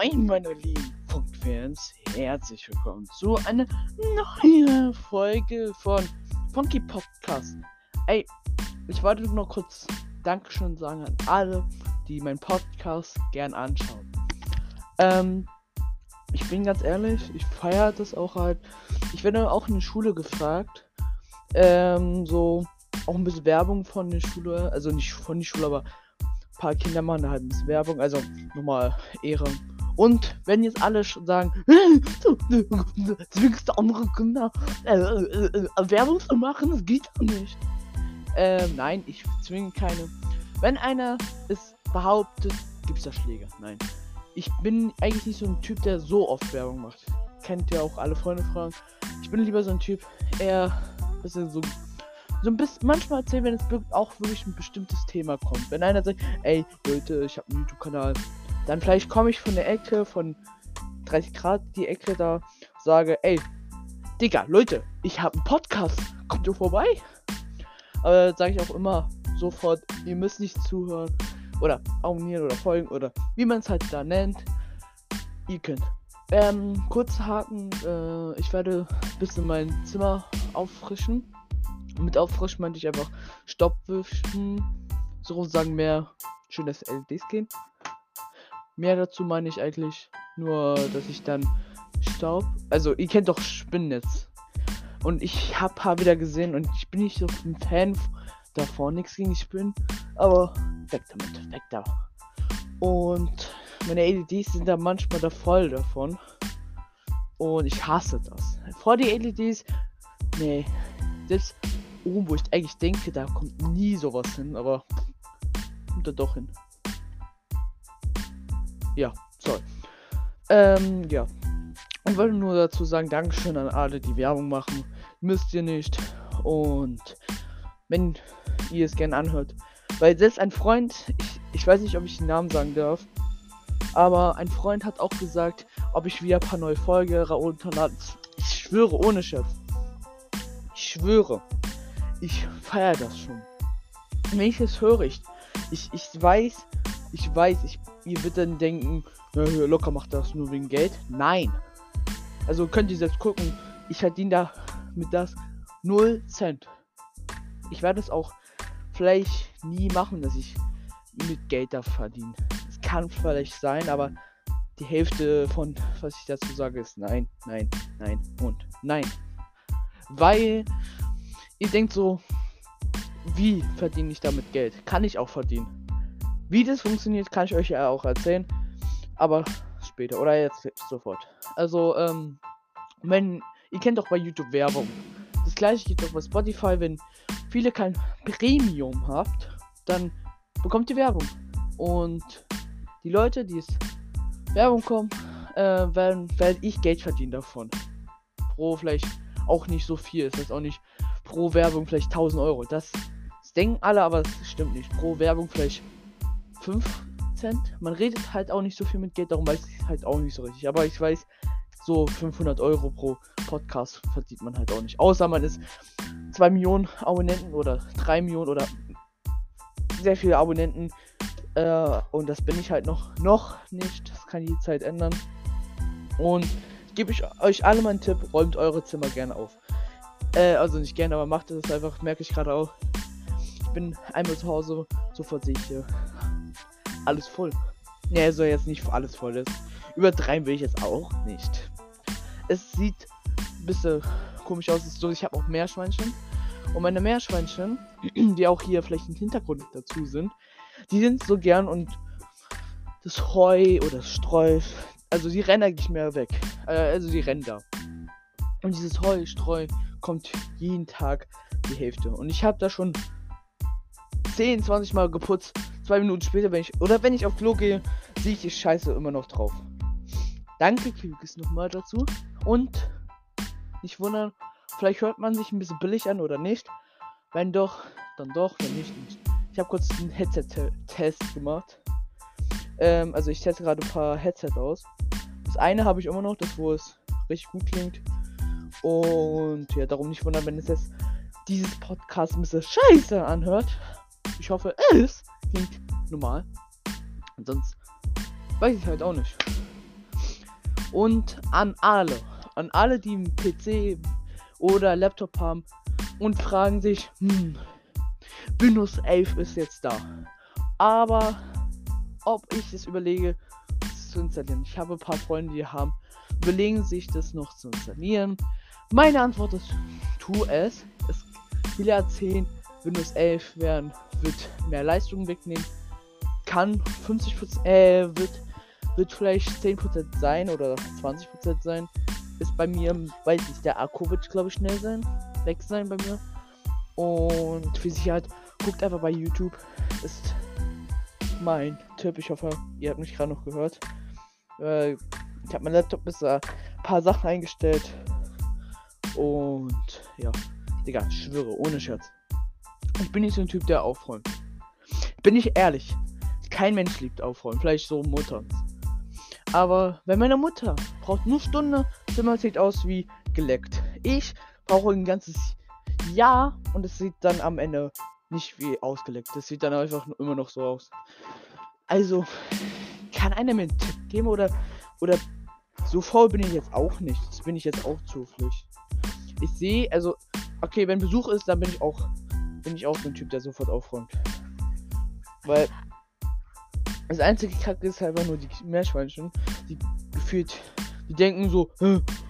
Moin, meine lieben Funkfans. Herzlich willkommen zu einer neuen Folge von Funky Podcast. Ey, ich wollte nur noch kurz Dankeschön sagen an alle, die meinen Podcast gern anschauen. Ähm, ich bin ganz ehrlich, ich feiere das auch halt. Ich werde auch in der Schule gefragt. Ähm, so auch ein bisschen Werbung von der Schule, also nicht von der Schule, aber paar Kinder machen da halt ein bisschen Werbung, also nochmal Ehre. Und wenn jetzt alle sagen, du zwingst andere Kinder äh, äh, äh, Werbung zu machen, das geht doch nicht. Ähm, nein, ich zwinge keine. Wenn einer es behauptet, gibt es da Schläge. Nein. Ich bin eigentlich nicht so ein Typ, der so oft Werbung macht. Kennt ihr auch alle Freunde fragen. Ich bin lieber so ein Typ, eher bisschen so so ein bisschen manchmal erzählen, wenn es auch wirklich ein bestimmtes Thema kommt. Wenn einer sagt, ey Leute, ich habe einen YouTube-Kanal, dann vielleicht komme ich von der Ecke von 30 Grad die Ecke da, sage, ey, Digga, Leute, ich habe einen Podcast, kommt ihr vorbei? Aber sage ich auch immer sofort, ihr müsst nicht zuhören oder abonnieren oder folgen oder wie man es halt da nennt. Ihr könnt. Ähm, kurz Haken, äh, ich werde ein bisschen mein Zimmer auffrischen. Mit auffrischen meinte ich einfach Stopp wischen. Sozusagen mehr schönes LEDs gehen. Mehr dazu meine ich eigentlich nur, dass ich dann Staub. Also, ihr kennt doch Spinnennetz. Und ich hab paar wieder gesehen und ich bin nicht so ein Fan davon. Nichts gegen Spinnen. Aber weg damit, weg da. Und meine LEDs sind da manchmal da voll davon. Und ich hasse das. Vor die LEDs, nee, das oben, wo ich eigentlich denke, da kommt nie sowas hin, aber kommt da doch hin. Ja, sorry. Ähm, ja. Ich wollte nur dazu sagen, Dankeschön an alle, die Werbung machen. Müsst ihr nicht. Und wenn ihr es gerne anhört. Weil selbst ein Freund, ich, ich weiß nicht, ob ich den Namen sagen darf, aber ein Freund hat auch gesagt, ob ich wieder ein paar neue Folgen runterladen. Ich schwöre, ohne Scherz. Ich schwöre ich feiere das schon. Wenn ich es höre, ich, ich, ich weiß, ich weiß, ich, ihr wird dann denken, locker macht das nur wegen Geld. Nein. Also könnt ihr selbst gucken, ich verdiene da mit das 0 Cent. Ich werde es auch vielleicht nie machen, dass ich mit Geld da verdiene. Es kann vielleicht sein, aber die Hälfte von was ich dazu sage ist nein, nein, nein und nein. Weil ihr denkt so, wie verdiene ich damit Geld? Kann ich auch verdienen. Wie das funktioniert, kann ich euch ja auch erzählen. Aber später oder jetzt sofort. Also, ähm, wenn, ihr kennt doch bei YouTube Werbung. Das gleiche geht auch bei Spotify, wenn viele kein Premium habt, dann bekommt ihr Werbung. Und die Leute, die es Werbung kommen, äh, werden, werde ich Geld verdienen davon. Pro vielleicht auch nicht so viel. Es ist auch nicht pro Werbung vielleicht 1000 Euro. Das, das denken alle, aber das stimmt nicht. Pro Werbung vielleicht 5 Cent. Man redet halt auch nicht so viel mit Geld, darum weiß ich halt auch nicht so richtig. Aber ich weiß, so 500 Euro pro Podcast verdient man halt auch nicht. Außer man ist 2 Millionen Abonnenten oder 3 Millionen oder sehr viele Abonnenten. Äh, und das bin ich halt noch, noch nicht. Das kann die Zeit ändern. Und gebe ich euch alle meinen Tipp, räumt eure Zimmer gerne auf. Äh, also nicht gerne, aber macht es einfach, merke ich gerade auch. Ich bin einmal zu Hause, sofort sehe ich hier alles voll. Ne, also jetzt nicht alles voll ist. Übertreiben will ich jetzt auch nicht. Es sieht ein bisschen komisch aus. so, ich habe auch Meerschweinchen. Und meine Meerschweinchen, die auch hier vielleicht im Hintergrund dazu sind, die sind so gern und das Heu oder das Streu, also die rennen eigentlich mehr weg. Äh, also die rennen da. Und dieses Heu, Streu, kommt jeden Tag die Hälfte. Und ich habe da schon 10, 20 Mal geputzt. Zwei Minuten später, wenn ich. Oder wenn ich auf Klo gehe, sehe ich die Scheiße immer noch drauf. Danke, Kügis, nochmal dazu. Und nicht wundern, vielleicht hört man sich ein bisschen billig an oder nicht. Wenn doch, dann doch, wenn nicht, nicht. Ich habe kurz einen Headset-Test gemacht. Ähm, also ich teste gerade ein paar Headsets aus. Das eine habe ich immer noch, das wo es richtig gut klingt. Und ja, darum nicht wundern, wenn es jetzt dieses Podcast ein bisschen scheiße anhört. Ich hoffe, es klingt normal. Sonst weiß ich halt auch nicht. Und an alle, an alle, die einen PC oder Laptop haben und fragen sich, hm, Windows 11 ist jetzt da. Aber ob ich es überlege, es zu installieren. Ich habe ein paar Freunde, die haben, überlegen sich das noch zu installieren. Meine Antwort ist, tu es. es viele erzählen, Windows 11 werden, wird mehr Leistung wegnehmen. Kann 50%, äh, wird, wird vielleicht 10% sein oder 20% sein. Ist bei mir, weiß ich, der Akku wird, glaube ich, schnell sein. Weg sein bei mir. Und für Sicherheit, guckt einfach bei YouTube. Ist mein Tipp. Ich hoffe, ihr habt mich gerade noch gehört. Äh, ich habe mein Laptop bis ein paar Sachen eingestellt. Und ja, Digga, ich schwöre, ohne Scherz. Ich bin nicht so ein Typ, der aufräumt. Bin ich ehrlich. Kein Mensch liebt aufräumen. Vielleicht so Mutter. Aber wenn meine Mutter braucht nur Stunde, Zimmer sieht aus wie geleckt. Ich brauche ein ganzes Jahr und es sieht dann am Ende nicht wie ausgeleckt. Das sieht dann einfach immer noch so aus. Also, kann einer mir einen Tipp geben oder, oder so faul bin ich jetzt auch nicht. Das bin ich jetzt auch zufällig. Ich sehe, also, okay, wenn Besuch ist, dann bin ich auch, bin ich auch so ein Typ, der sofort aufräumt. Weil das einzige Kacke ist halt nur die Meerschweinchen, die gefühlt, die denken so,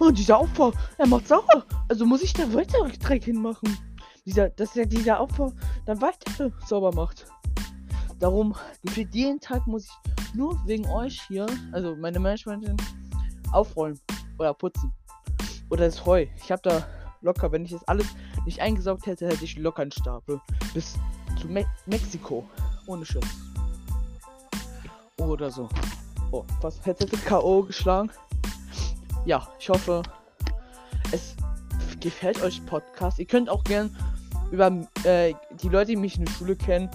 oh, dieser Opfer, er macht sauer, also muss ich da weiter Dreck hinmachen dieser, dass er dieser Opfer dann weiter sauber macht. Darum, gefühlt jeden Tag muss ich nur wegen euch hier, also meine Meerschweinchen, aufräumen oder putzen. Oder das Heu. Ich habe da locker, wenn ich das alles nicht eingesaugt hätte, hätte ich locker einen Stapel. Bis zu Me Mexiko. Ohne Schiss. Oder so. Oh, was hätte K.O. geschlagen? Ja, ich hoffe, es gefällt euch Podcast. Ihr könnt auch gern über äh, die Leute, die mich in der Schule kennen,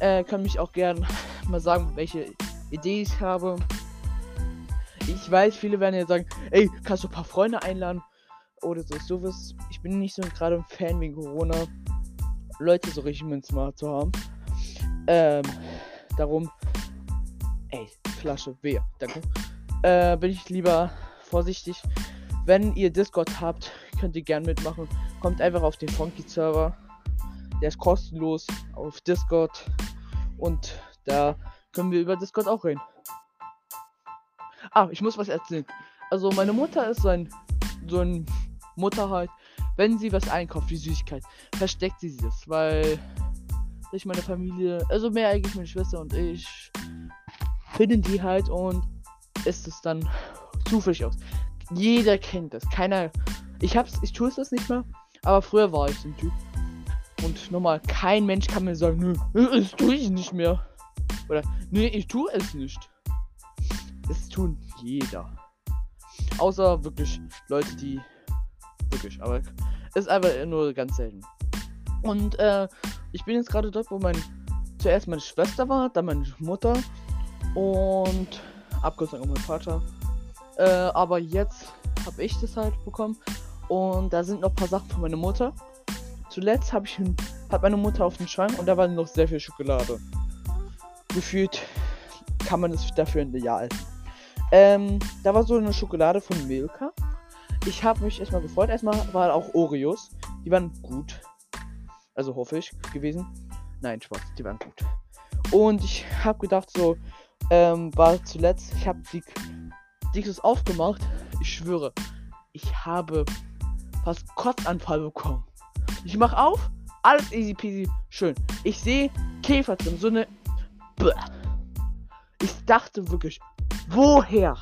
äh, können mich auch gern mal sagen, welche Idee ich habe. Ich weiß, viele werden ja sagen, ey, kannst du ein paar Freunde einladen? Oder so sowas. Ich bin nicht so gerade ein Fan wegen Corona. Leute so richtig mit Smart zu haben. Ähm, darum. Ey, Flasche, wer? Danke. Äh, bin ich lieber vorsichtig. Wenn ihr Discord habt, könnt ihr gern mitmachen. Kommt einfach auf den Funky Server. Der ist kostenlos auf Discord. Und da können wir über Discord auch reden. Ah, ich muss was erzählen. Also meine Mutter ist so ein, so ein Mutter halt. Wenn sie was einkauft, wie Süßigkeit, versteckt sie das, weil ich meine Familie, also mehr eigentlich meine Schwester und ich, finden die halt und ist es dann zufällig aus. Jeder kennt das. Keiner. Ich hab's, ich tue es das nicht mehr. Aber früher war ich so ein Typ. Und nochmal, kein Mensch kann mir sagen, nö, das tue ich nicht mehr. Oder, nee, ich tue es nicht. Das tun jeder. Außer wirklich Leute, die. Wirklich, aber ist einfach nur ganz selten. Und äh, ich bin jetzt gerade dort, wo mein zuerst meine Schwester war, dann meine Mutter und Abkürzung auch mein Vater. Äh, aber jetzt habe ich das halt bekommen. Und da sind noch paar Sachen von meiner Mutter. Zuletzt habe ich hat meine Mutter auf dem Schrank und da war noch sehr viel Schokolade. Gefühlt kann man es dafür ein Jahr essen. Ähm, da war so eine Schokolade von Milka. Ich habe mich erstmal gefreut. Erstmal waren auch Oreos. Die waren gut. Also hoffe ich gewesen. Nein, Spaß. Die waren gut. Und ich habe gedacht so, ähm, war zuletzt, ich habe die Dings aufgemacht. Ich schwöre, ich habe fast Kotzanfall bekommen. Ich mach auf, alles easy peasy, schön. Ich sehe Käfer drin, so eine. Bäh. Ich dachte wirklich, woher?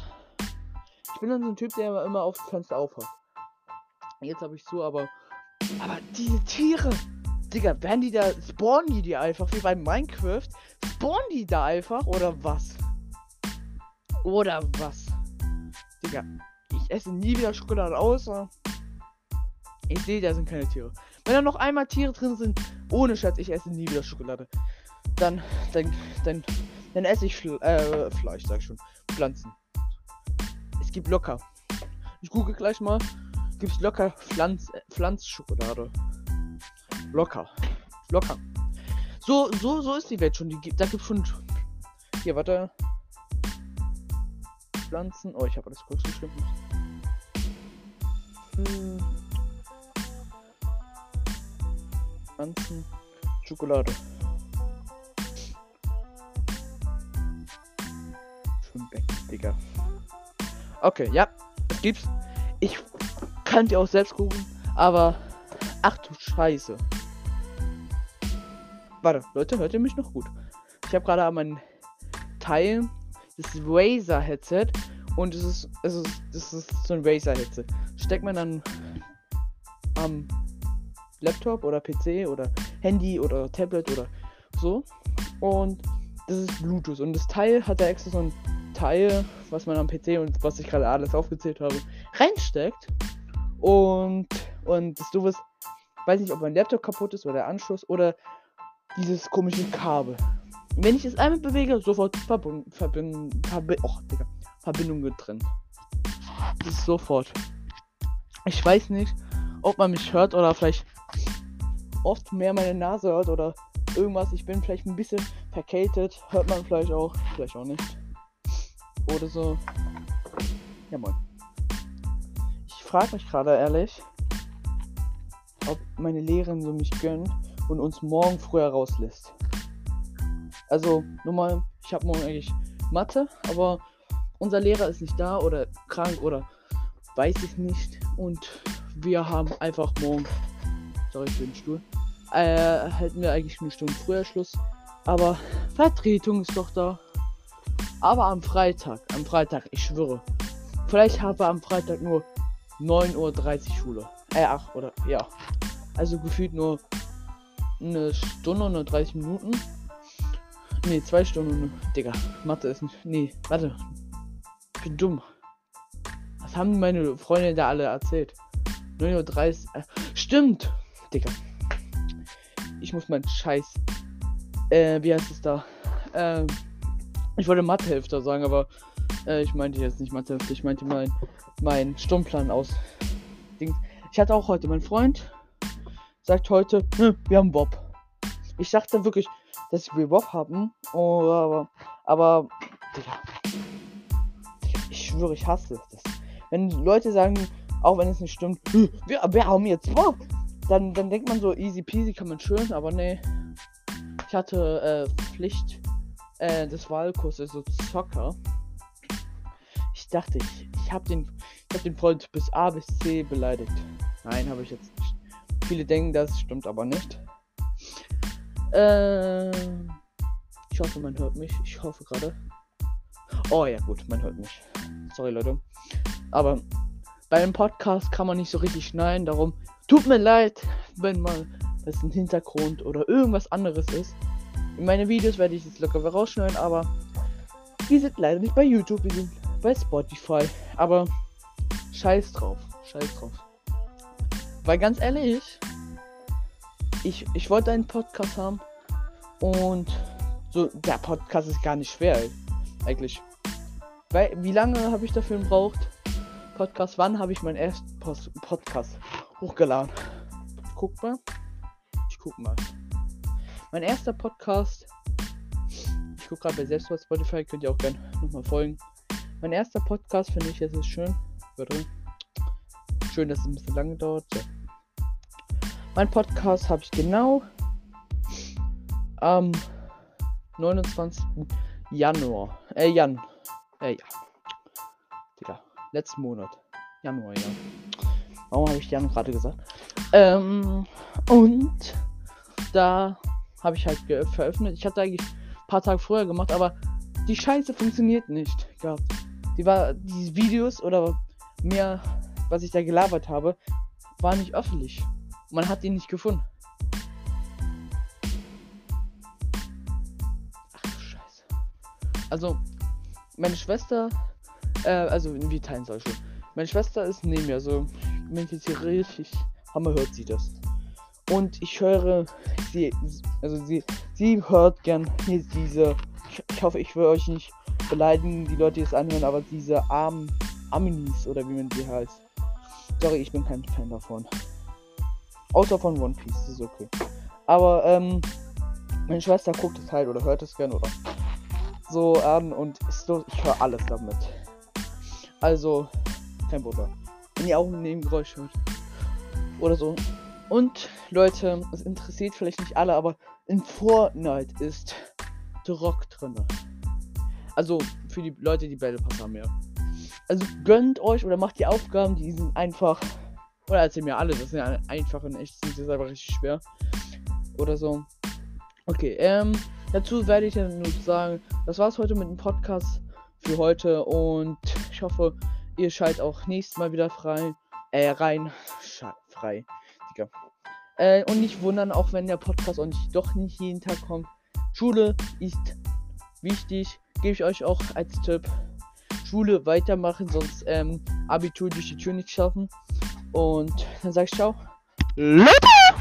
Ich bin dann so ein Typ, der immer auf das Fenster aufhat. Jetzt habe ich zu, aber. Aber diese Tiere, Digga, werden die da. Spawnen die die einfach wie bei Minecraft? Spawnen die da einfach oder was? Oder was? Digga, ich esse nie wieder Schokolade außer. Ich sehe, da sind keine Tiere. Wenn da noch einmal Tiere drin sind, ohne Schatz, ich esse nie wieder Schokolade. Dann, dann, dann, dann esse ich Fle äh, Fleisch, sag ich schon. Pflanzen. Es gibt locker. Ich google gleich mal. Gibt's locker Pflanz, äh, Pflanzschokolade. Locker. Locker. So, so, so ist die Welt schon. Die, da gibt's schon. Hier, warte. Pflanzen. Oh, ich habe alles kurz geschrieben. Hm. Pflanzen. Schokolade. Schwimmbecken, Digga. Okay, ja, das gibt's. Ich kann dir auch selbst gucken, aber ach du Scheiße. Warte, Leute, hört ihr mich noch gut? Ich habe gerade mein Teil, das Razer Headset und es ist, es ist, das ist so ein Razer Headset. Steckt man dann am Laptop oder PC oder Handy oder Tablet oder so und das ist Bluetooth und das Teil hat da extra so ein Teil, was man am PC und was ich gerade alles aufgezählt habe, reinsteckt und und das du wirst, weiß nicht, ob mein Laptop kaputt ist oder der Anschluss oder dieses komische Kabel. Wenn ich es einmal bewege, sofort Verbund, Verbind, Verbi oh, Digga, Verbindung getrennt. Das ist sofort. Ich weiß nicht, ob man mich hört oder vielleicht oft mehr meine Nase hört oder irgendwas. Ich bin vielleicht ein bisschen verkältet. Hört man vielleicht auch. Vielleicht auch nicht. Oder so. Ja, moin. Ich frage mich gerade ehrlich, ob meine Lehrerin so mich gönnt und uns morgen früher rauslässt. Also, nochmal, ich habe morgen eigentlich Mathe, aber unser Lehrer ist nicht da oder krank oder weiß ich nicht. Und wir haben einfach morgen, sorry für den Stuhl, äh, hätten wir eigentlich eine Stunde früher Schluss. Aber Vertretung ist doch da. Aber am Freitag, am Freitag, ich schwöre. Vielleicht haben wir am Freitag nur 9.30 Uhr Schule. Äh, ach, oder, ja. Also gefühlt nur eine Stunde und 30 Minuten. Ne, zwei Stunden. Digga, Mathe ist nicht. Nee, warte. Ich bin dumm. Was haben meine Freunde da alle erzählt? 9.30 Uhr. Äh, stimmt! Digga. Ich muss meinen Scheiß. Äh, wie heißt es da? Ähm. Ich wollte Mathehälfte sagen, aber äh, ich meinte jetzt nicht Mathehälfte. Ich meinte mein, mein Stundenplan aus. Ich hatte auch heute meinen Freund sagt heute, hm, wir haben Bob. Ich dachte wirklich, dass wir Bob haben. Oh, aber, aber, Digga. Ich schwöre, ich hasse das. Wenn Leute sagen, auch wenn es nicht stimmt, hm, wir, wir haben jetzt Bob, dann, dann denkt man so, easy peasy kann man schön, aber nee. Ich hatte äh, Pflicht äh, des Wahlkurses, so Zocker. Ich dachte, ich, ich habe den, hab den Freund bis A bis C beleidigt. Nein, habe ich jetzt nicht. Viele denken, das stimmt aber nicht. Äh, ich hoffe, man hört mich. Ich hoffe gerade. Oh ja, gut, man hört mich. Sorry, Leute. Aber bei einem Podcast kann man nicht so richtig schneiden. Darum tut mir leid, wenn mal das ein Hintergrund oder irgendwas anderes ist. In meine Videos werde ich es locker rausschneiden, aber wir sind leider nicht bei YouTube, wir sind bei Spotify. Aber scheiß drauf, scheiß drauf. Weil ganz ehrlich, ich, ich wollte einen Podcast haben und so, der Podcast ist gar nicht schwer, eigentlich. Weil, wie lange habe ich dafür gebraucht? Podcast, wann habe ich meinen ersten Post Podcast hochgeladen? Guck mal. Ich guck mal. Mein erster Podcast. Ich gucke gerade bei selbst bei Spotify, könnt ihr auch gerne nochmal folgen. Mein erster Podcast finde ich, jetzt ist schön. Schön, dass es ein bisschen lange dauert. So. Mein Podcast habe ich genau am 29. Januar. Äh, Jan. Äh, ja. Digga. Letzten Monat. Januar, ja. Warum habe ich Jan gerade gesagt? Ähm, und da habe ich halt veröffentlicht. Ich hatte eigentlich ein paar Tage vorher gemacht, aber die Scheiße funktioniert nicht gehabt. Die war, die Videos oder mehr, was ich da gelabert habe, war nicht öffentlich. Man hat ihn nicht gefunden. Ach du Scheiße. Also, meine Schwester, äh, also wie teilen soll schon. Meine Schwester ist neben mir, also wenn ich jetzt hier richtig hammer hört sie das. Und ich höre sie, also sie, sie hört gern diese, ich, hoffe, ich will euch nicht beleidigen, die Leute, die es anhören, aber diese armen Aminis oder wie man die heißt. Sorry, ich bin kein Fan davon. Außer von One Piece, ist okay. Aber, ähm, meine Schwester guckt es halt oder hört es gern oder so an und ist so, ich höre alles damit. Also, kein Wunder. Wenn ihr auch ein Nebengeräusch hört. Oder so. Und Leute, es interessiert vielleicht nicht alle, aber in Fortnite ist Rock drin. Also für die Leute, die Battle Pass haben, ja. Also gönnt euch oder macht die Aufgaben, die sind einfach. Oder erzählt mir alle, das sind ja einfach und echt sind das einfach richtig schwer. Oder so. Okay, ähm, dazu werde ich dann nur sagen, das war's heute mit dem Podcast für heute und ich hoffe, ihr schaltet auch nächstes Mal wieder frei. Äh, rein. Sche frei. Digga. Äh, und nicht wundern, auch wenn der Podcast auch nicht, doch nicht jeden Tag kommt. Schule ist wichtig. Gebe ich euch auch als Tipp. Schule weitermachen, sonst ähm, Abitur durch die Tür nicht schaffen. Und dann sag ich ciao. Leute!